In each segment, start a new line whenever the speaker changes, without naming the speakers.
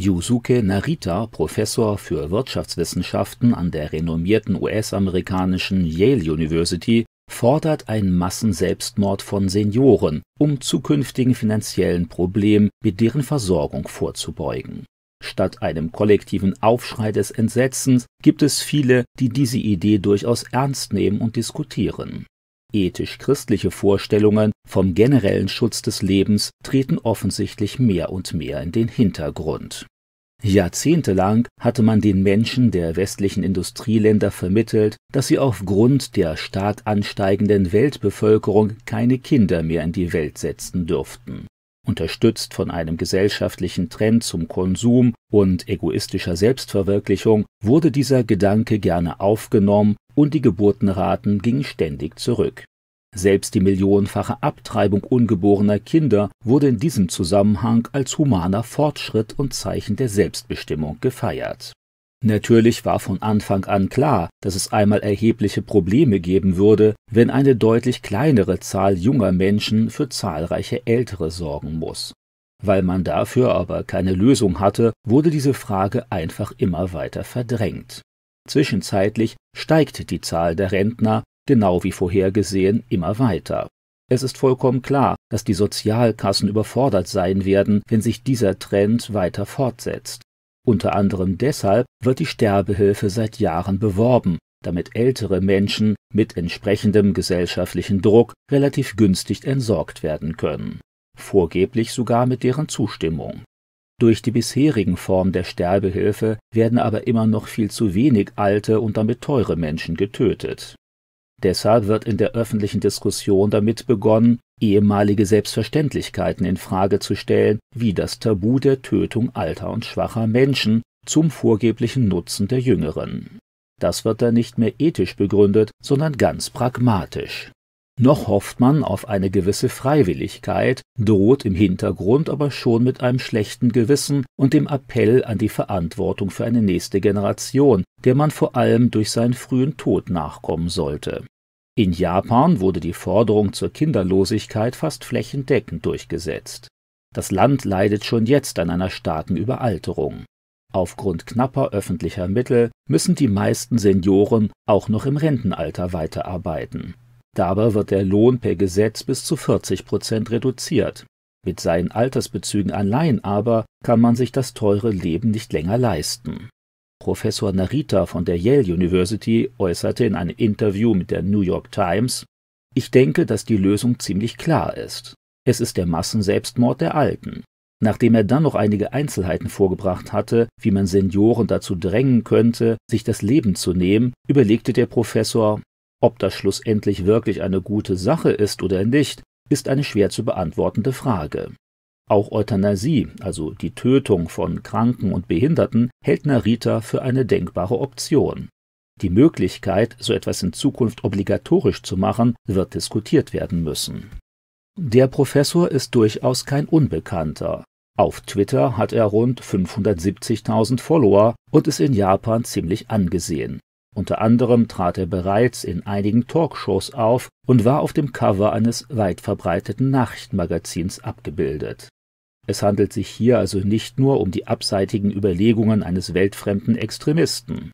Yusuke Narita, Professor für Wirtschaftswissenschaften an der renommierten US-amerikanischen Yale University, fordert einen Massenselbstmord von Senioren, um zukünftigen finanziellen Problemen mit deren Versorgung vorzubeugen. Statt einem kollektiven Aufschrei des Entsetzens gibt es viele, die diese Idee durchaus ernst nehmen und diskutieren. Ethisch-christliche Vorstellungen vom generellen Schutz des Lebens treten offensichtlich mehr und mehr in den Hintergrund. Jahrzehntelang hatte man den Menschen der westlichen Industrieländer vermittelt, dass sie aufgrund der stark ansteigenden Weltbevölkerung keine Kinder mehr in die Welt setzen dürften. Unterstützt von einem gesellschaftlichen Trend zum Konsum und egoistischer Selbstverwirklichung wurde dieser Gedanke gerne aufgenommen und die Geburtenraten gingen ständig zurück. Selbst die millionenfache Abtreibung ungeborener Kinder wurde in diesem Zusammenhang als humaner Fortschritt und Zeichen der Selbstbestimmung gefeiert. Natürlich war von Anfang an klar, dass es einmal erhebliche Probleme geben würde, wenn eine deutlich kleinere Zahl junger Menschen für zahlreiche Ältere sorgen muss. Weil man dafür aber keine Lösung hatte, wurde diese Frage einfach immer weiter verdrängt. Zwischenzeitlich steigt die Zahl der Rentner, genau wie vorhergesehen, immer weiter. Es ist vollkommen klar, dass die Sozialkassen überfordert sein werden, wenn sich dieser Trend weiter fortsetzt. Unter anderem deshalb wird die Sterbehilfe seit Jahren beworben, damit ältere Menschen mit entsprechendem gesellschaftlichen Druck relativ günstig entsorgt werden können, vorgeblich sogar mit deren Zustimmung. Durch die bisherigen Formen der Sterbehilfe werden aber immer noch viel zu wenig alte und damit teure Menschen getötet. Deshalb wird in der öffentlichen Diskussion damit begonnen, ehemalige Selbstverständlichkeiten in Frage zu stellen, wie das Tabu der Tötung alter und schwacher Menschen zum vorgeblichen Nutzen der Jüngeren. Das wird dann nicht mehr ethisch begründet, sondern ganz pragmatisch. Noch hofft man auf eine gewisse Freiwilligkeit, droht im Hintergrund aber schon mit einem schlechten Gewissen und dem Appell an die Verantwortung für eine nächste Generation, der man vor allem durch seinen frühen Tod nachkommen sollte. In Japan wurde die Forderung zur Kinderlosigkeit fast flächendeckend durchgesetzt. Das Land leidet schon jetzt an einer starken Überalterung. Aufgrund knapper öffentlicher Mittel müssen die meisten Senioren auch noch im Rentenalter weiterarbeiten. Dabei wird der Lohn per Gesetz bis zu 40 Prozent reduziert. Mit seinen Altersbezügen allein aber kann man sich das teure Leben nicht länger leisten. Professor Narita von der Yale University äußerte in einem Interview mit der New York Times, ich denke, dass die Lösung ziemlich klar ist. Es ist der Massenselbstmord der Alten. Nachdem er dann noch einige Einzelheiten vorgebracht hatte, wie man Senioren dazu drängen könnte, sich das Leben zu nehmen, überlegte der Professor, ob das schlussendlich wirklich eine gute Sache ist oder nicht, ist eine schwer zu beantwortende Frage. Auch Euthanasie, also die Tötung von Kranken und Behinderten, hält Narita für eine denkbare Option. Die Möglichkeit, so etwas in Zukunft obligatorisch zu machen, wird diskutiert werden müssen. Der Professor ist durchaus kein Unbekannter. Auf Twitter hat er rund 570.000 Follower und ist in Japan ziemlich angesehen. Unter anderem trat er bereits in einigen Talkshows auf und war auf dem Cover eines weit verbreiteten Nachrichtenmagazins abgebildet. Es handelt sich hier also nicht nur um die abseitigen Überlegungen eines weltfremden Extremisten.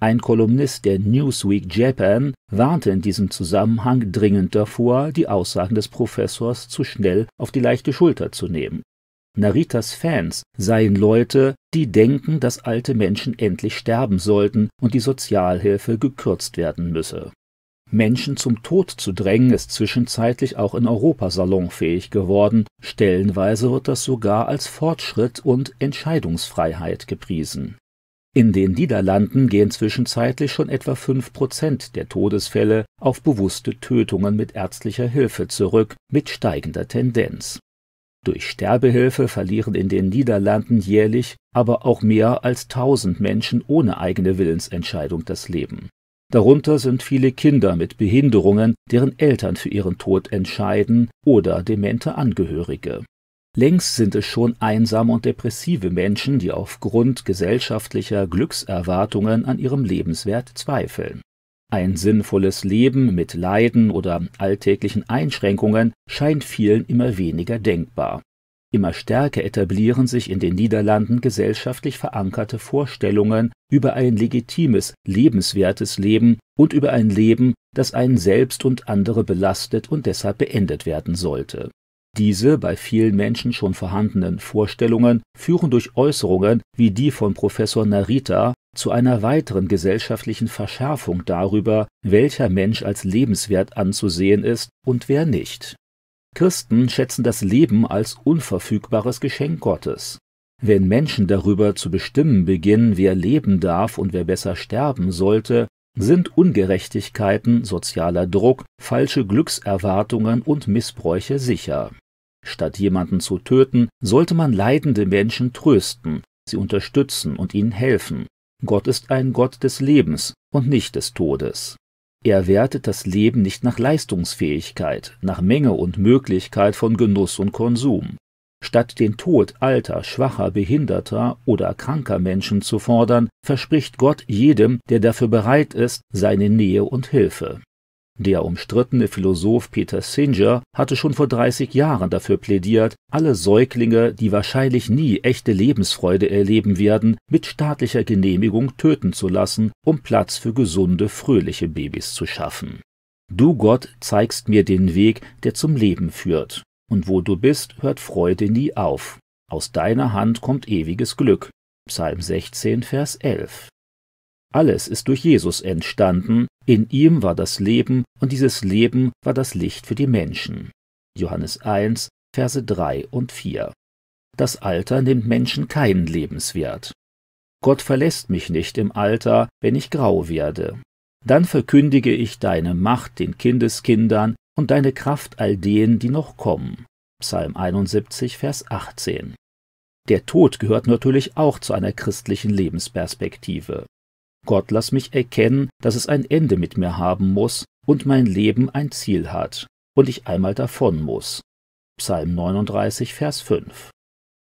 Ein Kolumnist der Newsweek Japan warnte in diesem Zusammenhang dringend davor, die Aussagen des Professors zu schnell auf die leichte Schulter zu nehmen. Naritas Fans seien Leute, die denken, dass alte Menschen endlich sterben sollten und die Sozialhilfe gekürzt werden müsse. Menschen zum Tod zu drängen, ist zwischenzeitlich auch in Europa salonfähig geworden, stellenweise wird das sogar als Fortschritt und Entscheidungsfreiheit gepriesen. In den Niederlanden gehen zwischenzeitlich schon etwa fünf Prozent der Todesfälle auf bewusste Tötungen mit ärztlicher Hilfe zurück, mit steigender Tendenz. Durch Sterbehilfe verlieren in den Niederlanden jährlich aber auch mehr als tausend Menschen ohne eigene Willensentscheidung das Leben. Darunter sind viele Kinder mit Behinderungen, deren Eltern für ihren Tod entscheiden, oder demente Angehörige. Längst sind es schon einsame und depressive Menschen, die aufgrund gesellschaftlicher Glückserwartungen an ihrem Lebenswert zweifeln. Ein sinnvolles Leben mit Leiden oder alltäglichen Einschränkungen scheint vielen immer weniger denkbar. Immer stärker etablieren sich in den Niederlanden gesellschaftlich verankerte Vorstellungen über ein legitimes, lebenswertes Leben und über ein Leben, das einen selbst und andere belastet und deshalb beendet werden sollte. Diese bei vielen Menschen schon vorhandenen Vorstellungen führen durch Äußerungen wie die von Professor Narita zu einer weiteren gesellschaftlichen Verschärfung darüber, welcher Mensch als lebenswert anzusehen ist und wer nicht. Christen schätzen das Leben als unverfügbares Geschenk Gottes. Wenn Menschen darüber zu bestimmen beginnen, wer leben darf und wer besser sterben sollte, sind Ungerechtigkeiten, sozialer Druck, falsche Glückserwartungen und Missbräuche sicher. Statt jemanden zu töten, sollte man leidende Menschen trösten, sie unterstützen und ihnen helfen. Gott ist ein Gott des Lebens und nicht des Todes. Er wertet das Leben nicht nach Leistungsfähigkeit, nach Menge und Möglichkeit von Genuss und Konsum. Statt den Tod alter, schwacher, behinderter oder kranker Menschen zu fordern, verspricht Gott jedem, der dafür bereit ist, seine Nähe und Hilfe. Der umstrittene Philosoph Peter Singer hatte schon vor 30 Jahren dafür plädiert, alle Säuglinge, die wahrscheinlich nie echte Lebensfreude erleben werden, mit staatlicher Genehmigung töten zu lassen, um Platz für gesunde, fröhliche Babys zu schaffen. Du Gott zeigst mir den Weg, der zum Leben führt, und wo du bist, hört Freude nie auf. Aus deiner Hand kommt ewiges Glück. Psalm 16, Vers 11. Alles ist durch Jesus entstanden, in ihm war das Leben und dieses Leben war das Licht für die Menschen. Johannes 1, Verse 3 und 4. Das Alter nimmt Menschen keinen Lebenswert. Gott verlässt mich nicht im Alter, wenn ich grau werde. Dann verkündige ich deine Macht den Kindeskindern und deine Kraft all denen, die noch kommen. Psalm 71, Vers 18. Der Tod gehört natürlich auch zu einer christlichen Lebensperspektive. Gott, lass mich erkennen, dass es ein Ende mit mir haben muss und mein Leben ein Ziel hat und ich einmal davon muss. Psalm 39, Vers 5.